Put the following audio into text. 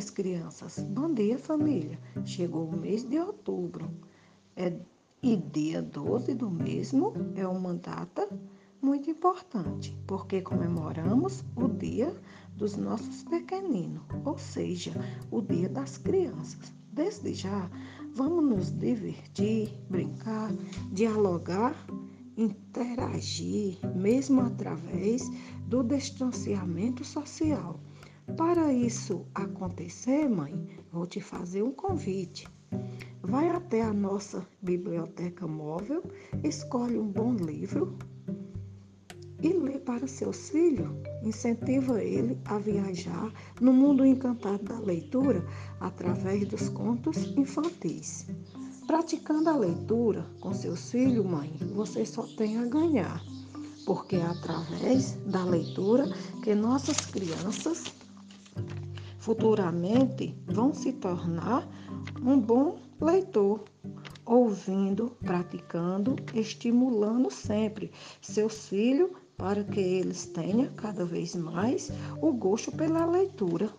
minhas crianças. Bom dia, família. Chegou o mês de outubro. É, e dia 12 do mesmo é uma data muito importante, porque comemoramos o dia dos nossos pequeninos, ou seja, o dia das crianças. Desde já, vamos nos divertir, brincar, dialogar, interagir, mesmo através do distanciamento social. Para isso acontecer, mãe, vou te fazer um convite. Vai até a nossa biblioteca móvel, escolhe um bom livro e lê para seus filhos. Incentiva ele a viajar no mundo encantado da leitura através dos contos infantis. Praticando a leitura com seus filhos, mãe, você só tem a ganhar, porque é através da leitura que nossas crianças futuramente vão se tornar um bom leitor, ouvindo, praticando, estimulando sempre seus filhos para que eles tenham cada vez mais o gosto pela leitura.